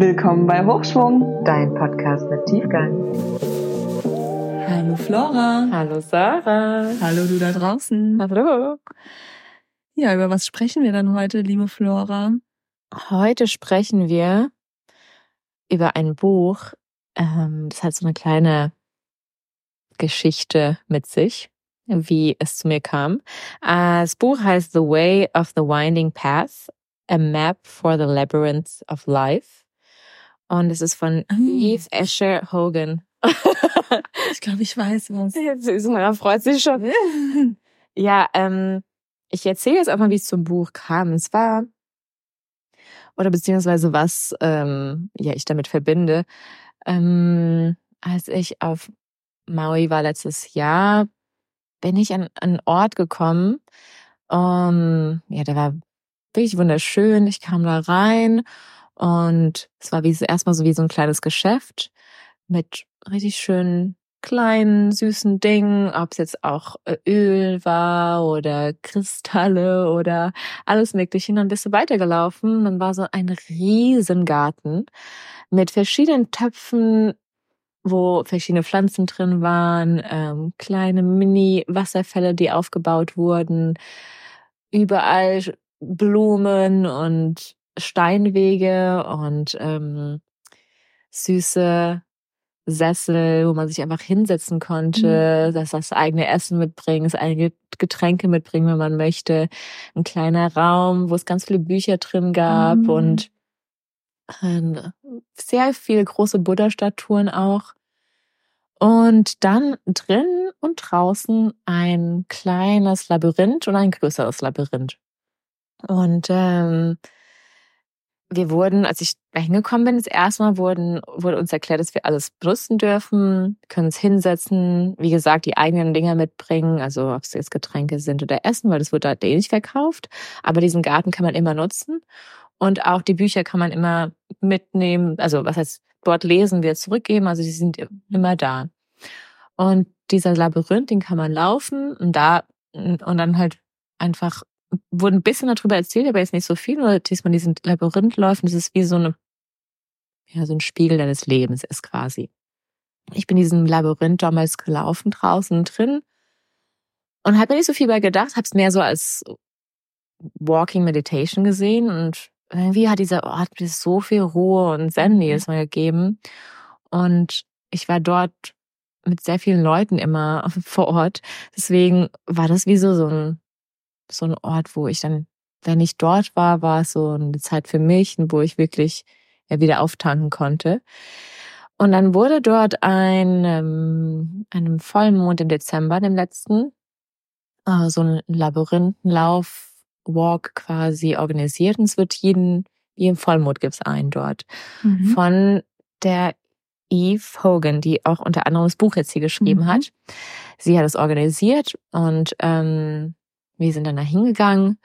Willkommen bei Hochschwung, dein Podcast mit Tiefgang. Hallo Flora. Hallo Sarah. Hallo du da draußen. Hallo. Ja, über was sprechen wir dann heute, liebe Flora? Heute sprechen wir über ein Buch, ähm, das hat so eine kleine Geschichte mit sich, wie es zu mir kam. Äh, das Buch heißt The Way of the Winding Path, A Map for the Labyrinth of Life. Und es ist von Ah. Eve Asher Hogan. Ich glaube, ich weiß was. Jetzt ist man freut sich schon. Ja, ähm, ich erzähle jetzt einfach, wie es zum Buch kam. Es war, oder beziehungsweise was ähm, ja ich damit verbinde. Ähm, als ich auf Maui war letztes Jahr, bin ich an, einen Ort gekommen. Um, ja, der war wirklich wunderschön. Ich kam da rein und es war wie so, erstmal so wie so ein kleines Geschäft mit richtig schönen kleinen, süßen Dingen, ob es jetzt auch äh, Öl war oder Kristalle oder alles Mögliche. Und dann bist du weitergelaufen. Dann war so ein Riesengarten mit verschiedenen Töpfen, wo verschiedene Pflanzen drin waren, ähm, kleine Mini-Wasserfälle, die aufgebaut wurden, überall Blumen und Steinwege und ähm, süße Sessel, wo man sich einfach hinsetzen konnte, das, das eigene Essen mitbringen, das eigene Getränke mitbringen, wenn man möchte. Ein kleiner Raum, wo es ganz viele Bücher drin gab Mhm. und sehr viele große Buddha-Statuen auch. Und dann drin und draußen ein kleines Labyrinth und ein größeres Labyrinth. Und ähm, wir wurden, als ich da hingekommen bin, das erste Mal wurden, wurde uns erklärt, dass wir alles benutzen dürfen, können uns hinsetzen, wie gesagt, die eigenen Dinger mitbringen, also ob es jetzt Getränke sind oder Essen, weil das wird dort eh nicht verkauft. Aber diesen Garten kann man immer nutzen. Und auch die Bücher kann man immer mitnehmen, also was heißt, dort lesen, wieder zurückgeben, also die sind immer da. Und dieser Labyrinth, den kann man laufen und da, und dann halt einfach wurde ein bisschen darüber erzählt, aber jetzt nicht so viel, nur dass man diesen Labyrinth läuft und es ist wie so eine, ja, so ein Spiegel deines Lebens ist quasi. Ich bin diesen Labyrinth damals gelaufen, draußen drin und habe mir nicht so viel bei gedacht, habe es mehr so als Walking Meditation gesehen und irgendwie hat dieser Ort mir so viel Ruhe und Zen jedes Mal gegeben und ich war dort mit sehr vielen Leuten immer vor Ort. Deswegen war das wie so, so ein so ein Ort, wo ich dann, wenn ich dort war, war es so eine Zeit für mich, wo ich wirklich wieder auftanken konnte. Und dann wurde dort ein, ähm, einem Vollmond im Dezember, dem letzten, äh, so ein Labyrinthenlauf, Walk quasi organisiert. Und es wird jeden, jeden Vollmond gibt's einen dort. Mhm. Von der Eve Hogan, die auch unter anderem das Buch jetzt hier geschrieben Mhm. hat. Sie hat es organisiert und ähm, wir sind dann da hingegangen.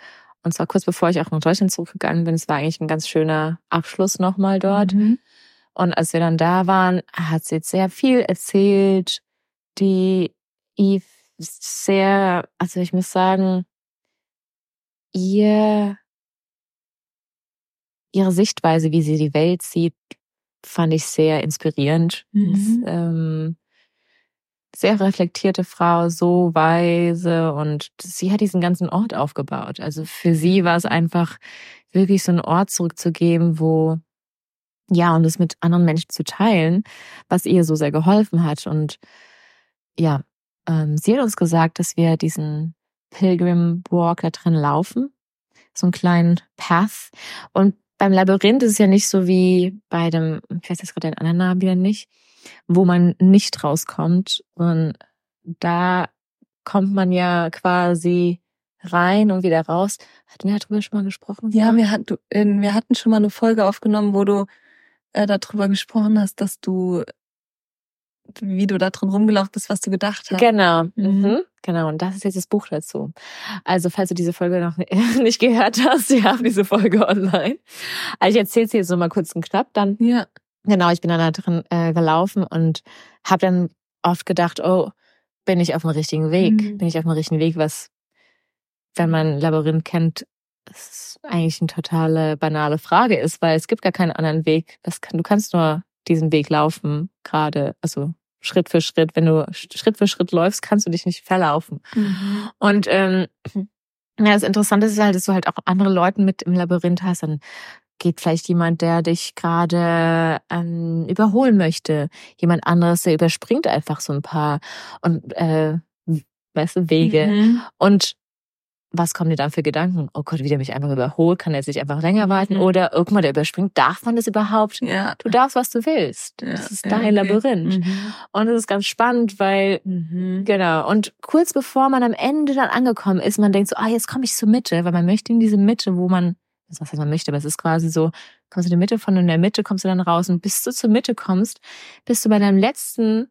Und zwar kurz bevor ich auch nach Deutschland zurückgegangen bin. Es war eigentlich ein ganz schöner Abschluss nochmal dort. Mhm. Und als wir dann da waren, hat sie jetzt sehr viel erzählt. Die Eve sehr, also ich muss sagen, ihr, ihre Sichtweise, wie sie die Welt sieht, fand ich sehr inspirierend. Mhm. Ist, ähm, sehr reflektierte Frau, so weise und sie hat diesen ganzen Ort aufgebaut. Also für sie war es einfach wirklich so einen Ort zurückzugeben, wo ja, und es mit anderen Menschen zu teilen, was ihr so sehr geholfen hat. Und ja, ähm, sie hat uns gesagt, dass wir diesen Pilgrim Walk da drin laufen, so einen kleinen Path. Und beim Labyrinth ist es ja nicht so wie bei dem, ich weiß jetzt gerade den anderen Namen wieder nicht, wo man nicht rauskommt. Und da kommt man ja quasi rein und wieder raus. Hatten wir darüber schon mal gesprochen? Ja, wir, hat, wir hatten schon mal eine Folge aufgenommen, wo du äh, darüber gesprochen hast, dass du, wie du da drin rumgelaufen bist, was du gedacht hast. Genau, Mhm. mhm. genau. Und das ist jetzt das Buch dazu. Also, falls du diese Folge noch nicht gehört hast, wir haben diese Folge online. Also, ich erzähle sie jetzt so mal kurz und knapp. Dann, Ja. Genau, ich bin dann da drin äh, gelaufen und habe dann oft gedacht, oh, bin ich auf dem richtigen Weg? Mhm. Bin ich auf dem richtigen Weg? Was, wenn man Labyrinth kennt, es eigentlich eine totale banale Frage ist, weil es gibt gar keinen anderen Weg. Kann, du kannst nur diesen Weg laufen, gerade, also Schritt für Schritt. Wenn du Schritt für Schritt läufst, kannst du dich nicht verlaufen. Mhm. Und ähm, ja, das Interessante ist halt, dass du halt auch andere Leute mit im Labyrinth hast. Dann geht vielleicht jemand, der dich gerade ähm, überholen möchte. Jemand anderes, der überspringt einfach so ein paar und äh, weißt du, Wege. Mhm. Und was kommen dir dann für Gedanken? Oh Gott, wie der mich einfach überholt, kann er sich einfach länger warten? Mhm. Oder irgendwann der überspringt, darf man das überhaupt? Ja. Du darfst, was du willst. Ja. Das ist dein okay. Labyrinth. Mhm. Und das ist ganz spannend, weil, mhm. genau, und kurz bevor man am Ende dann angekommen ist, man denkt so, ah, jetzt komme ich zur Mitte, weil man möchte in diese Mitte, wo man, das was man möchte, aber es ist quasi so, kommst du in die Mitte von in der Mitte kommst du dann raus und bis du zur Mitte kommst, bist du bei deinem letzten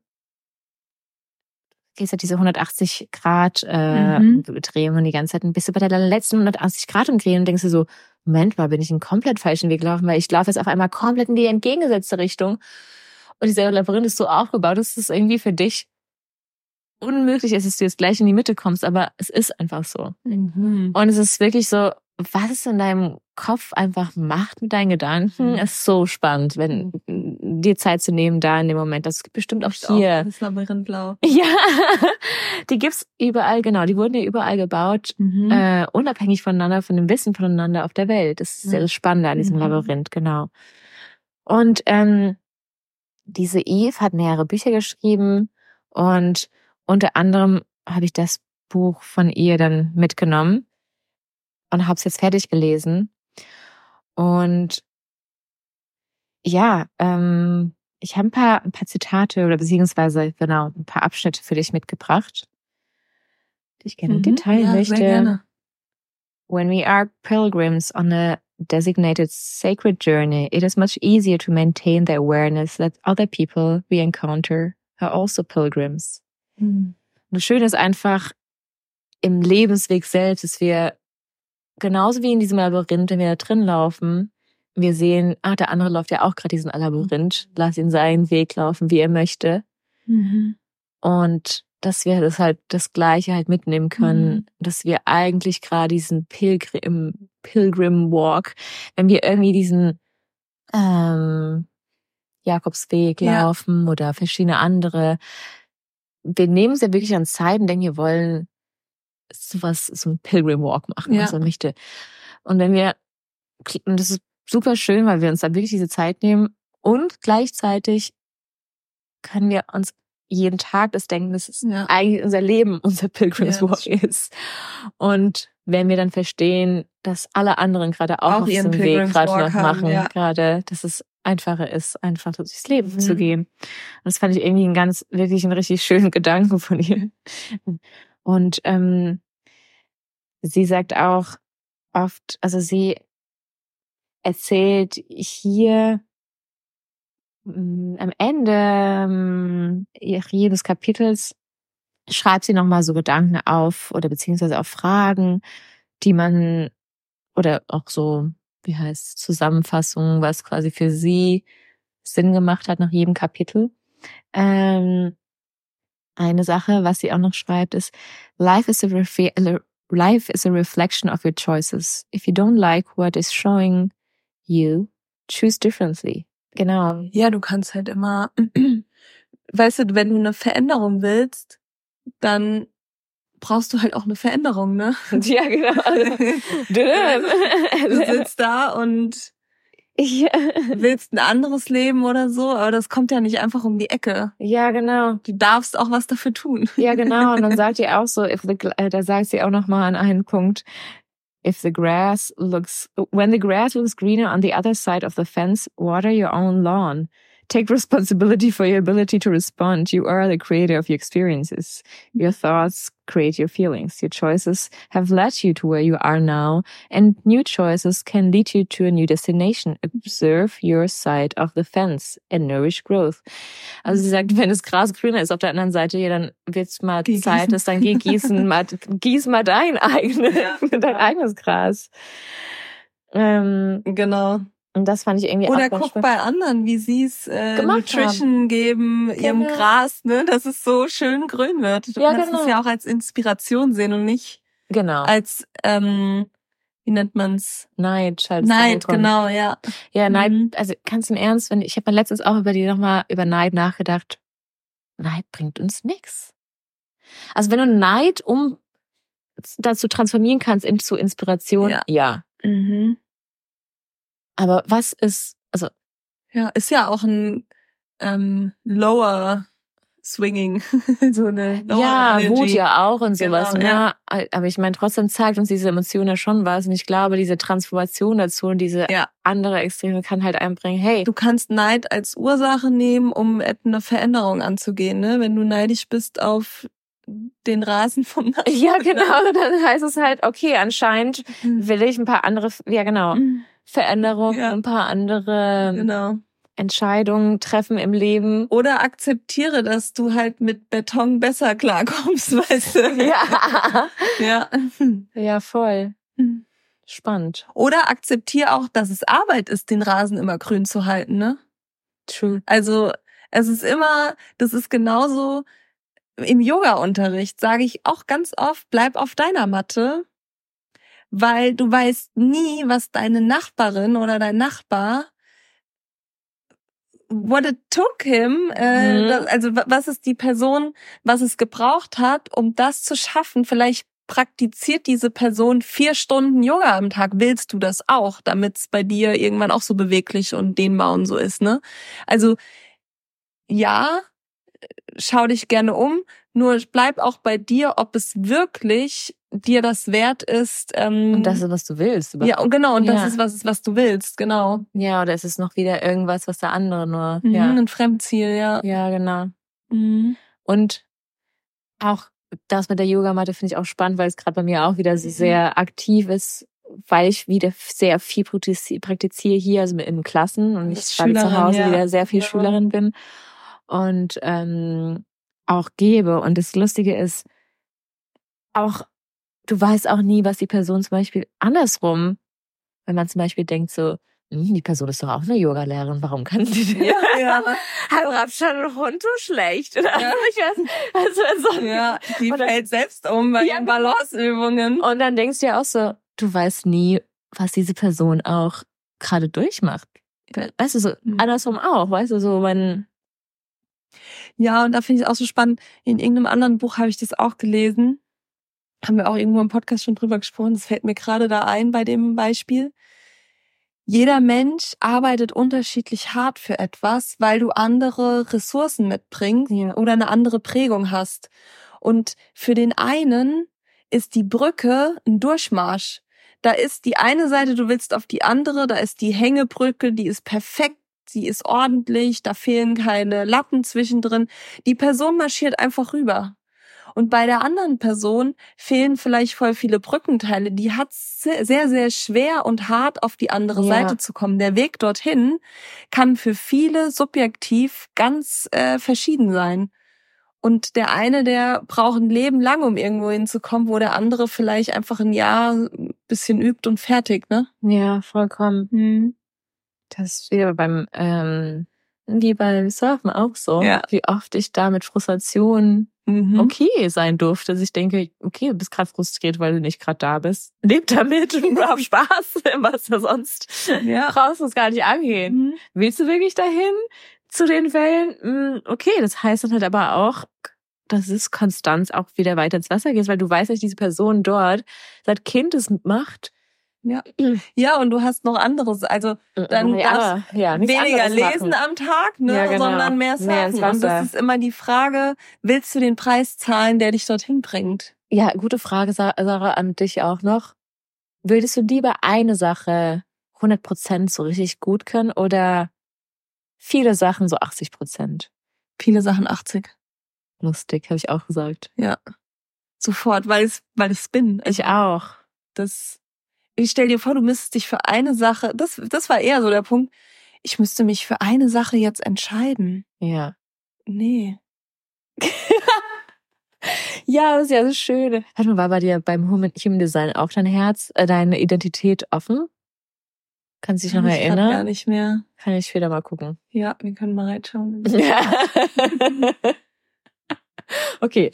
gehst ja diese 180 Grad äh, mhm. Drehung die ganze Zeit und bist du bei der letzten 180 Grad umdrehen und denkst du so, Moment mal, bin ich einen komplett falschen Weg gelaufen, weil ich laufe jetzt auf einmal komplett in die entgegengesetzte Richtung. Und dieser Labyrinth ist so aufgebaut, dass es irgendwie für dich unmöglich ist, dass du jetzt gleich in die Mitte kommst, aber es ist einfach so. Mhm. Und es ist wirklich so, was es in deinem Kopf einfach macht mit deinen Gedanken, mhm. ist so spannend, wenn dir Zeit zu nehmen da in dem Moment. Das gibt bestimmt auch hier. Auch das Labyrinth blau. Ja, die gibt's überall, genau. Die wurden ja überall gebaut, mhm. äh, unabhängig voneinander, von dem Wissen voneinander auf der Welt. Das ist ja das Spannende an diesem mhm. Labyrinth, genau. Und ähm, diese Eve hat mehrere Bücher geschrieben und unter anderem habe ich das Buch von ihr dann mitgenommen und habe es jetzt fertig gelesen. Und ja, ähm, ich habe ein paar, ein paar Zitate oder beziehungsweise genau ein paar Abschnitte für dich mitgebracht, die ich gerne mhm, Detail ja, möchte. Sehr gerne. When we are pilgrims on a designated sacred journey, it is much easier to maintain the awareness that other people we encounter are also pilgrims. Mhm. Und das Schöne ist einfach im Lebensweg selbst, dass wir genauso wie in diesem Labyrinth, wenn wir da drin laufen, wir sehen, ah, der andere läuft ja auch gerade diesen Labyrinth, lass ihn seinen Weg laufen, wie er möchte. Mhm. Und dass wir das halt das Gleiche halt mitnehmen können, mhm. dass wir eigentlich gerade diesen Pilgrim, Pilgrim Walk, wenn wir irgendwie diesen ähm, Jakobsweg ja. laufen oder verschiedene andere, wir nehmen es ja wirklich an Zeit und denken, wir wollen sowas, so ein Pilgrim Walk machen, ja. also möchte. Und wenn wir, und das ist super schön, weil wir uns dann wirklich diese Zeit nehmen und gleichzeitig können wir uns jeden Tag das denken, dass es ja. eigentlich unser Leben, unser Pilgrims ja, Walk ist. Und wenn wir dann verstehen, dass alle anderen gerade auch, auch auf diesem Weg gerade noch machen, ja. gerade, dass es einfacher ist, einfach durchs Leben mhm. zu gehen. Und das fand ich irgendwie einen ganz, wirklich einen richtig schönen Gedanken von ihr. Und ähm, sie sagt auch oft, also sie erzählt hier mh, am Ende mh, jedes Kapitels schreibt sie nochmal so Gedanken auf oder beziehungsweise auch Fragen, die man oder auch so, wie heißt Zusammenfassungen, was quasi für sie Sinn gemacht hat nach jedem Kapitel. Ähm, eine Sache, was sie auch noch schreibt, ist, life is a, life is a reflection of your choices. If you don't like what is showing you, choose differently. Genau. Ja, du kannst halt immer, weißt du, wenn du eine Veränderung willst, dann brauchst du halt auch eine Veränderung, ne? Ja, genau. du sitzt da und ja. willst ein anderes Leben oder so, aber das kommt ja nicht einfach um die Ecke. Ja, genau. Du darfst auch was dafür tun. Ja, genau. Und dann sagt ihr auch so, if the, äh, da sagt sie auch noch mal an einen Punkt, if the grass looks, when the grass looks greener on the other side of the fence, water your own lawn. Take responsibility for your ability to respond. You are the creator of your experiences. Your thoughts create your feelings. Your choices have led you to where you are now, and new choices can lead you to a new destination. Observe your side of the fence and nourish growth. Also sie sagt, wenn das Gras grüner ist auf der anderen Seite, ja, dann wird's mal geh Zeit, dass dann geh gießen, mal, gieß mal dein eigenes, ja. dein eigenes Gras. Ähm, genau. Und das fand ich irgendwie Oder guck spannend. bei anderen, wie sie es äh, Nutrition haben. geben, genau. ihrem Gras, ne, dass es so schön grün wird. Du ja, kannst genau. es ja auch als Inspiration sehen und nicht genau. als ähm, wie nennt man's? Neid, Schalt's Neid, genau, ja. Ja, Neid, mhm. also ganz im Ernst, wenn ich habe mir letztens auch über die nochmal über Neid nachgedacht. Neid bringt uns nix. Also wenn du Neid um dazu transformieren kannst into Inspiration, ja. ja. Mhm. Aber was ist, also ja, ist ja auch ein ähm, lower swinging. so eine ja, Energy. Wut ja auch und sowas. Genau, ja. ja. Aber ich meine, trotzdem zeigt uns diese Emotion ja schon was. Und ich glaube, diese Transformation dazu und diese ja. andere Extreme kann halt einbringen, hey. Du kannst Neid als Ursache nehmen, um eine Veränderung anzugehen, ne? Wenn du neidisch bist auf den Rasen vom Nachbarn. Ja, genau. Dann heißt es halt, okay, anscheinend mhm. will ich ein paar andere, ja genau, mhm. Veränderungen, ja. ein paar andere genau. Entscheidungen treffen im Leben. Oder akzeptiere, dass du halt mit Beton besser klarkommst, weißt du? Ja. ja. Ja, voll. Hm. Spannend. Oder akzeptiere auch, dass es Arbeit ist, den Rasen immer grün zu halten, ne? True. Also, es ist immer, das ist genauso im Yoga-Unterricht, sage ich auch ganz oft, bleib auf deiner Matte, weil du weißt nie, was deine Nachbarin oder dein Nachbar what it took him, äh, mhm. also was ist die Person, was es gebraucht hat, um das zu schaffen. Vielleicht praktiziert diese Person vier Stunden Yoga am Tag. Willst du das auch, damit es bei dir irgendwann auch so beweglich und dehnbar und so ist, ne? Also ja, schau dich gerne um, nur bleib auch bei dir, ob es wirklich dir das wert ist. Ähm, und das ist, was du willst. Überhaupt. Ja, und genau, und das ja. ist, was, was du willst, genau. Ja, oder ist es noch wieder irgendwas, was der andere nur, mhm, ja. Ein Fremdziel, ja. Ja, genau. Mhm. Und auch das mit der Yogamatte finde ich auch spannend, weil es gerade bei mir auch wieder mhm. sehr aktiv ist, weil ich wieder sehr viel praktiziere hier, also in Klassen und ich gerade zu Hause ja. wieder sehr viel ja. Schülerin bin und ähm, auch gebe. Und das Lustige ist, auch du weißt auch nie, was die Person zum Beispiel andersrum, wenn man zum Beispiel denkt so, hm, die Person ist doch auch eine Yoga-Lehrerin, warum kann die denn? Ja, ja. Hat schon Hund so schlecht, oder? Ja. Ich weiß, also so ja, die und fällt selbst um bei ja. ihren Balanceübungen. Und dann denkst du ja auch so, du weißt nie, was diese Person auch gerade durchmacht. Weißt du, so mhm. andersrum auch, weißt du, so man. Ja, und da finde ich es auch so spannend. In irgendeinem anderen Buch habe ich das auch gelesen haben wir auch irgendwo im Podcast schon drüber gesprochen, das fällt mir gerade da ein bei dem Beispiel. Jeder Mensch arbeitet unterschiedlich hart für etwas, weil du andere Ressourcen mitbringst ja. oder eine andere Prägung hast. Und für den einen ist die Brücke ein Durchmarsch. Da ist die eine Seite, du willst auf die andere, da ist die Hängebrücke, die ist perfekt, sie ist ordentlich, da fehlen keine Latten zwischendrin. Die Person marschiert einfach rüber. Und bei der anderen Person fehlen vielleicht voll viele Brückenteile. Die hat sehr, sehr schwer und hart auf die andere ja. Seite zu kommen. Der Weg dorthin kann für viele subjektiv ganz äh, verschieden sein. Und der eine, der braucht ein Leben lang, um irgendwo hinzukommen, wo der andere vielleicht einfach ein Jahr ein bisschen übt und fertig, ne? Ja, vollkommen. Mhm. Das ist wieder beim, ähm, wie beim Surfen auch so. Ja. Wie oft ich da mit Frustration mhm. okay sein durfte. Also ich denke, okay, du bist gerade frustriert, weil du nicht gerade da bist. Leb damit und hab Spaß, was da sonst ja. brauchst du es gar nicht angehen. Mhm. Willst du wirklich dahin zu den Wellen? Hm, okay, das heißt dann halt aber auch, dass es Konstanz auch wieder weiter ins Wasser geht, weil du weißt, dass diese Person dort seit Kind es macht ja. Ja, und du hast noch anderes, also dann ja, ja, weniger lesen machen. am Tag, ne, ja, genau. sondern mehr surfen. Mehr und das ist immer die Frage, willst du den Preis zahlen, der dich dorthin bringt? Ja, gute Frage, Sarah, an dich auch noch. Würdest du lieber eine Sache 100 Prozent so richtig gut können oder viele Sachen so 80 Prozent? Viele Sachen 80. Lustig, habe ich auch gesagt. Ja. Sofort, weil es, weil ich es bin. Ich auch. Das ich stell dir vor, du müsstest dich für eine Sache, das, das war eher so der Punkt, ich müsste mich für eine Sache jetzt entscheiden. Ja. Nee. ja, das ist ja so schön. Warte mal, war bei dir beim Human Design auch dein Herz, äh, deine Identität offen? Kannst du dich noch ich erinnern? gar nicht mehr. Kann ich später mal gucken. Ja, wir können mal reinschauen. okay,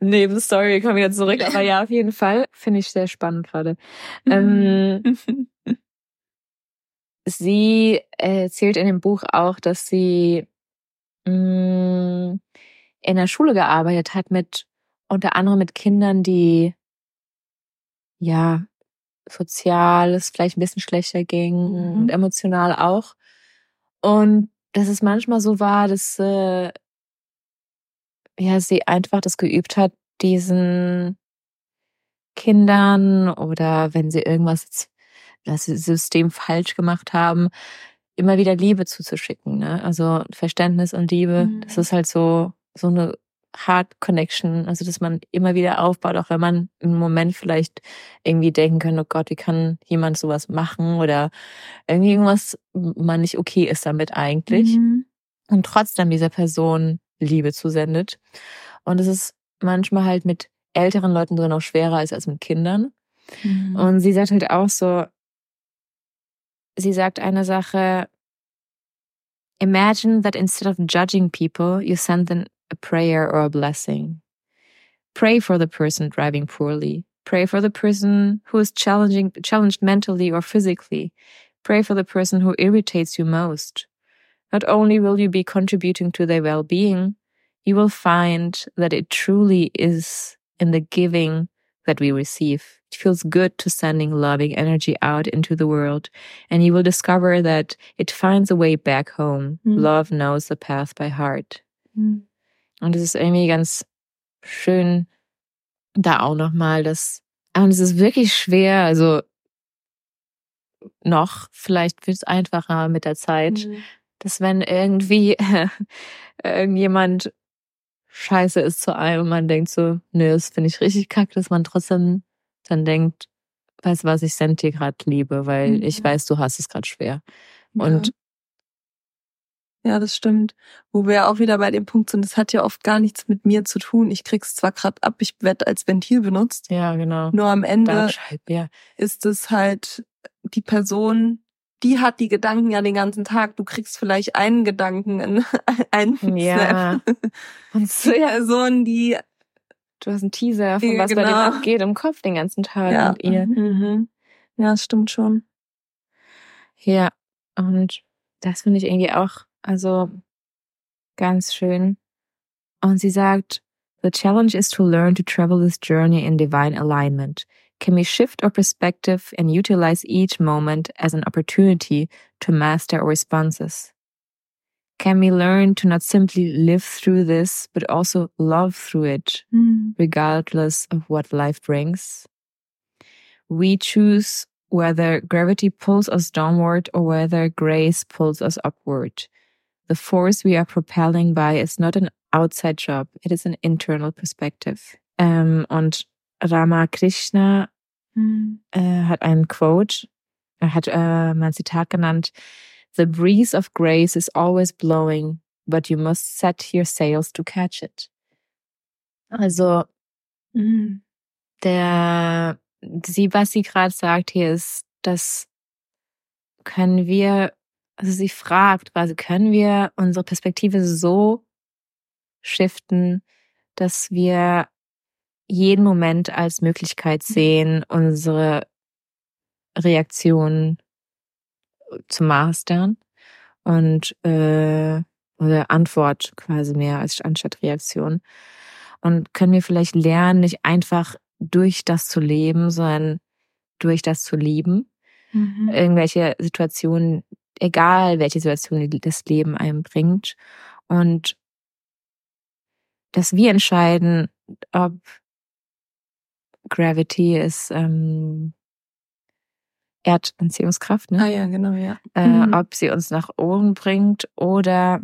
Nebenstory, wir kommen wieder zurück. Aber ja, auf jeden Fall finde ich sehr spannend gerade. Ähm, sie erzählt in dem Buch auch, dass sie mh, mm, in der Schule gearbeitet hat mit unter anderem mit Kindern, die ja sozial es vielleicht ein bisschen schlechter ging mhm. und emotional auch. Und dass es manchmal so war, dass äh, ja sie einfach das geübt hat, diesen Kindern oder wenn sie irgendwas das System falsch gemacht haben, immer wieder Liebe zuzuschicken. Ne? Also Verständnis und Liebe, mhm. das ist halt so so eine Hard Connection, also dass man immer wieder aufbaut, auch wenn man im Moment vielleicht irgendwie denken kann, oh Gott, wie kann jemand sowas machen oder irgendwie irgendwas man nicht okay ist damit eigentlich. Mhm. Und trotzdem dieser Person Liebe zusendet. Und es ist manchmal halt mit älteren Leuten drin auch schwerer als, als mit Kindern. Mhm. Und sie sagt halt auch so, sie sagt eine Sache, Imagine that instead of judging people, you send them a prayer or a blessing. Pray for the person driving poorly. Pray for the person who is challenging, challenged mentally or physically. Pray for the person who irritates you most. Not only will you be contributing to their well-being, you will find that it truly is in the giving that we receive. It feels good to sending loving energy out into the world, and you will discover that it finds a way back home. Mm. Love knows the path by heart. Mm. Und es ist irgendwie ganz schön, da auch nochmal das, und es ist wirklich schwer, also noch, vielleicht wird es einfacher mit der Zeit, mhm. Dass wenn irgendwie irgendjemand scheiße ist zu einem und man denkt so, nö, das finde ich richtig kacke, dass man trotzdem dann denkt, weißt du was, ich sende dir gerade Liebe, weil mhm. ich weiß, du hast es gerade schwer. Ja. Und ja, das stimmt. Wo wir auch wieder bei dem Punkt sind, das hat ja oft gar nichts mit mir zu tun. Ich krieg's zwar gerade ab, ich werde als Ventil benutzt. Ja, genau. Nur am Ende ja. ist es halt die Person, die hat die Gedanken ja den ganzen Tag. Du kriegst vielleicht einen Gedanken in einen ja. Snap. Und Person, die du hast einen Teaser von was genau. bei dem abgeht im Kopf den ganzen Tag ja. mit ihr. Mhm. Ja, das stimmt schon. Ja, und das finde ich irgendwie auch also ganz schön. Und sie sagt, The challenge is to learn to travel this journey in divine alignment. Can we shift our perspective and utilize each moment as an opportunity to master our responses? Can we learn to not simply live through this, but also love through it, mm. regardless of what life brings? We choose whether gravity pulls us downward or whether grace pulls us upward. The force we are propelling by is not an outside job, it is an internal perspective. Ähm, und Ramakrishna mhm. äh, hat einen Quote, er hat äh, mein Zitat genannt, The breeze of grace is always blowing, but you must set your sails to catch it. Also, mhm. der, sie, was sie gerade sagt hier ist, dass können wir also sie fragt quasi, können wir unsere Perspektive so shiften, dass wir jeden Moment als Möglichkeit mhm. sehen, unsere Reaktion zu mastern und äh, oder Antwort quasi mehr als anstatt Reaktion. Und können wir vielleicht lernen, nicht einfach durch das zu leben, sondern durch das zu lieben. Mhm. Irgendwelche Situationen egal welche Situation das Leben einem bringt. Und dass wir entscheiden, ob Gravity ist ähm, Erdanziehungskraft, ne? Ah ja, genau, ja. Äh, mhm. Ob sie uns nach oben bringt oder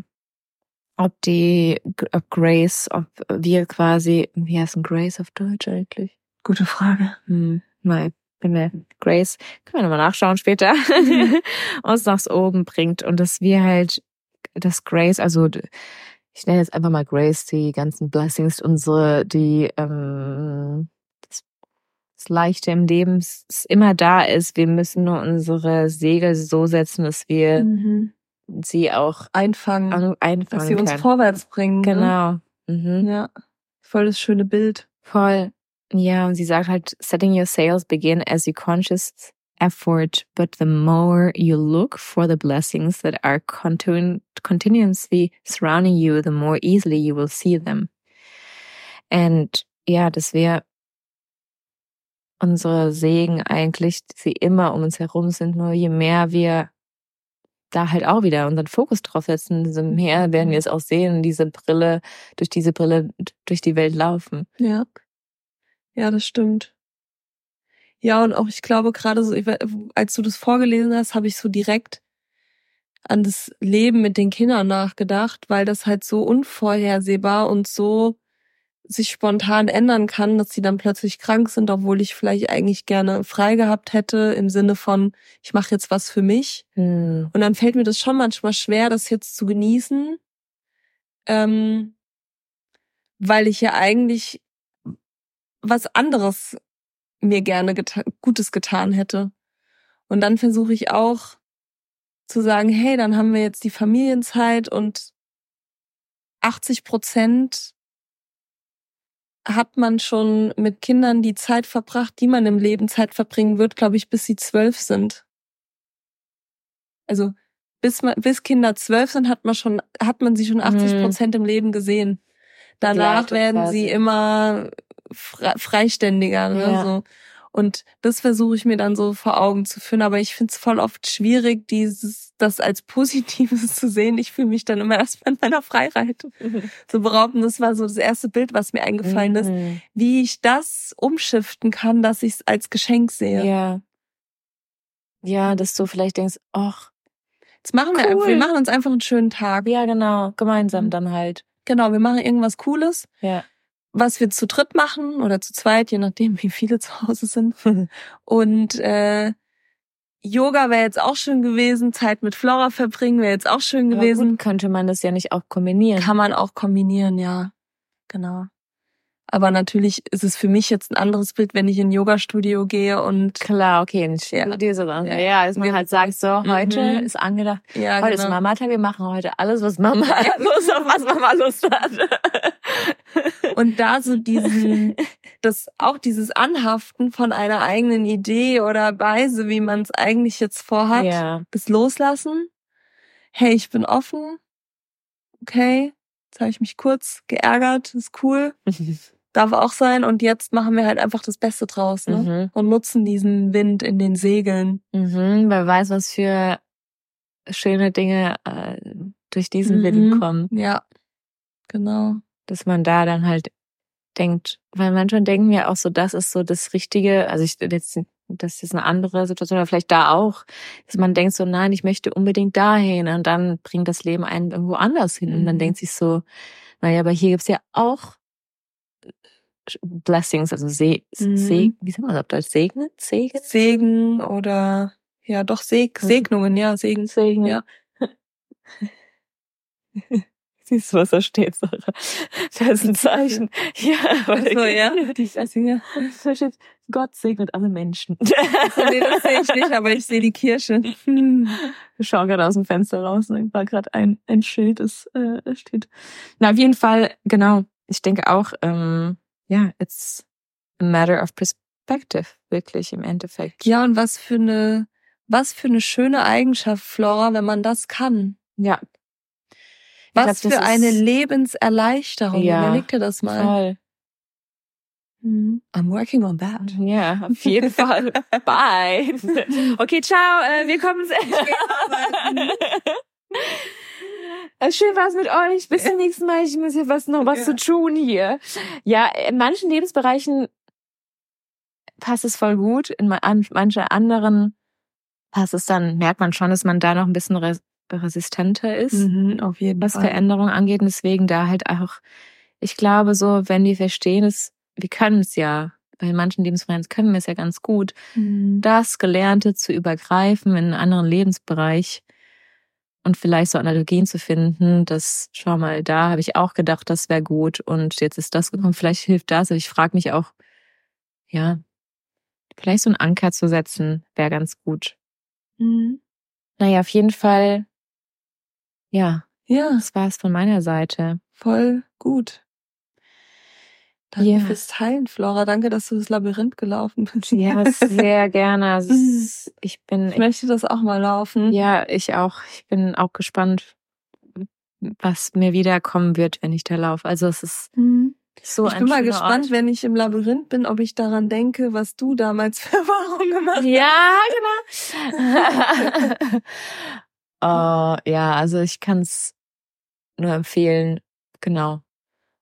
ob die, ob Grace, ob wir quasi, wie heißt denn Grace auf Deutsch eigentlich? Gute Frage. Hm, mal wenn wir Grace, können wir nochmal nachschauen später, mhm. uns nach oben bringt und dass wir halt, dass Grace, also ich nenne jetzt einfach mal Grace, die ganzen Blessings, unsere, die ähm, das, Leichte im Leben es immer da ist. Wir müssen nur unsere Segel so setzen, dass wir mhm. sie auch einfangen, einfangen dass sie uns vorwärts bringen. Ne? Genau. Mhm. Ja. voll das schöne Bild. Voll. Ja, und sie sagt halt, setting your sails begin as you conscious effort, but the more you look for the blessings that are continu continuously surrounding you, the more easily you will see them. Und ja, dass wir unsere Segen eigentlich, sie immer um uns herum sind, nur je mehr wir da halt auch wieder unseren Fokus drauf setzen, umso mehr werden wir es auch sehen, diese Brille, durch diese Brille durch die Welt laufen. Ja. Ja, das stimmt. Ja, und auch ich glaube gerade so, als du das vorgelesen hast, habe ich so direkt an das Leben mit den Kindern nachgedacht, weil das halt so unvorhersehbar und so sich spontan ändern kann, dass sie dann plötzlich krank sind, obwohl ich vielleicht eigentlich gerne frei gehabt hätte im Sinne von, ich mache jetzt was für mich. Hm. Und dann fällt mir das schon manchmal schwer, das jetzt zu genießen, ähm, weil ich ja eigentlich was anderes mir gerne geta Gutes getan hätte. Und dann versuche ich auch zu sagen, hey, dann haben wir jetzt die Familienzeit und 80 Prozent hat man schon mit Kindern die Zeit verbracht, die man im Leben Zeit verbringen wird, glaube ich, bis sie zwölf sind. Also bis man, bis Kinder zwölf sind, hat man schon, hat man sie schon 80 mhm. Prozent im Leben gesehen. Danach werden sie immer freiständiger. Ne? Ja. So. Und das versuche ich mir dann so vor Augen zu führen. Aber ich finde es voll oft schwierig, dieses, das als Positives zu sehen. Ich fühle mich dann immer erstmal in meiner Freiheit. Mhm. So behaupten, das war so das erste Bild, was mir eingefallen mhm. ist, wie ich das umschiften kann, dass ich es als Geschenk sehe. Ja. Ja, dass du vielleicht denkst, ach, Jetzt machen cool. wir, wir machen uns einfach einen schönen Tag. Ja, genau. Gemeinsam mhm. dann halt. Genau, wir machen irgendwas Cooles. Ja was wir zu dritt machen oder zu zweit, je nachdem, wie viele zu Hause sind. Und äh, Yoga wäre jetzt auch schön gewesen, Zeit mit Flora verbringen wäre jetzt auch schön gewesen. Gut, könnte man das ja nicht auch kombinieren? Kann man auch kombinieren, ja. Genau. Aber natürlich ist es für mich jetzt ein anderes Bild, wenn ich in ein Yoga-Studio gehe und klar, okay, ein Studio so dann. Ja, ja, dass man halt sagt, so heute mhm. ist angedacht, ja, heute genau. ist Mama-Tag, wir machen heute alles, was Mama ja. Lust auf was Mama Lust hat. Und da so diesen, das auch dieses Anhaften von einer eigenen Idee oder Weise, wie man es eigentlich jetzt vorhat, ja. das Loslassen. Hey, ich bin offen. Okay, jetzt habe ich mich kurz geärgert, ist cool. darf auch sein. Und jetzt machen wir halt einfach das Beste draus ne? Mhm. und nutzen diesen Wind in den Segeln. Mhm, wer weiß, was für schöne Dinge äh, durch diesen mhm. Wind kommen. Ja, genau. Dass man da dann halt denkt, weil manchmal denken wir auch so, das ist so das Richtige. Also ich jetzt das ist eine andere Situation, aber vielleicht da auch, dass man denkt so, nein, ich möchte unbedingt dahin und dann bringt das Leben einen irgendwo anders hin und dann mhm. denkt sich so, naja, aber hier gibt's ja auch Blessings, also Se mhm. Se wie sagt man das auf Deutsch? Segnen? Segen? Segen oder ja doch Seg Segnungen, ja, Segen. Segen, ja. Siehst du, was da steht, Sarah? Das ist ein Zeichen. Ja, aber so, ja. Ich weiß nicht, da steht, Gott segnet alle Menschen. nee, das sehe ich nicht, aber ich sehe die Kirche. Ich schaue gerade aus dem Fenster raus und war gerade ein, ein Schild, das äh, steht. Na, auf jeden Fall, genau. Ich denke auch, ähm, ja, it's a matter of perspective, wirklich im Endeffekt. Ja, und was für eine, was für eine schöne Eigenschaft, Flora, wenn man das kann. Ja. Was glaub, für eine Lebenserleichterung. Ja, Überleg dir das mal. Voll. Mhm. I'm working on that. Ja, auf jeden Fall. Bye. Okay, ciao. Äh, wir kommen. Äh, schön war es mit euch. Bis zum nächsten Mal. Ich muss hier was noch was ja. zu tun hier. Ja, in manchen Lebensbereichen passt es voll gut. In manchen anderen passt es dann, merkt man schon, dass man da noch ein bisschen res resistenter ist. Mhm, auf jeden was Fall. Veränderungen angeht. Und deswegen da halt auch, ich glaube so, wenn wir verstehen es, wir können es ja, bei manchen Lebensbereichen können wir es ja ganz gut, mhm. das Gelernte zu übergreifen in einen anderen Lebensbereich und vielleicht so Analogien zu finden, dass, schau mal, da habe ich auch gedacht, das wäre gut und jetzt ist das gekommen, vielleicht hilft das. Aber ich frage mich auch, ja, vielleicht so einen Anker zu setzen, wäre ganz gut. Mhm. Naja, auf jeden Fall, ja. Ja. Das war es von meiner Seite. Voll gut. Danke Ja. fürs Teilen, Flora. Danke, dass du das Labyrinth gelaufen bist. Ja, sehr gerne. Also, ist- ich bin, Ich möchte das auch mal laufen. ja, ich auch. Ich bin auch gespannt, was mir wiederkommen wird, wenn ich da laufe. Also es ist Mhm. so ich ein bin mal gespannt, Ort. wenn ich im Labyrinth bin, ob ich daran denke, was du damals für Erfahrungen gemacht hast. Ja, genau. oh, ja, also ich kann es nur empfehlen, genau,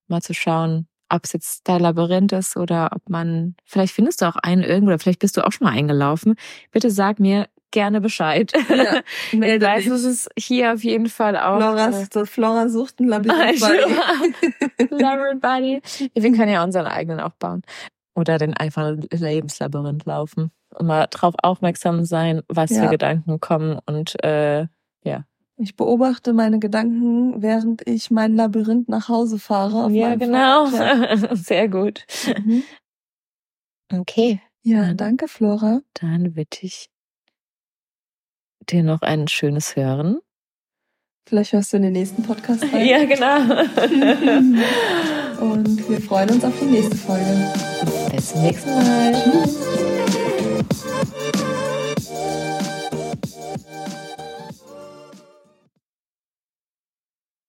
mal zu schauen, ob es jetzt dein Labyrinth ist oder ob man, vielleicht findest du auch einen irgendwo, oder vielleicht bist du auch schon mal eingelaufen. Bitte sag mir gerne Bescheid. Ja, weiß, dich. es ist hier auf jeden Fall auch. Flora, so Flora sucht ein Labyrinth. äh, Labyrinth Buddy. Wir können ja unseren eigenen auch bauen. Oder den einfachen Lebenslabyrinth laufen. Und mal drauf aufmerksam sein, was Ja. für Gedanken kommen und äh, Ich beobachte meine Gedanken, während ich mein Labyrinth nach Hause fahre. ja, genau. Sehr gut. Mhm. Okay, ja, danke, Flora. dann wünsche ich dir noch ein schönes Hören. Vielleicht hörst du in den nächsten Podcast rein. Ja, genau. Und wir freuen uns auf die nächste Folge. Bis zum nächsten Mal. Tschüss.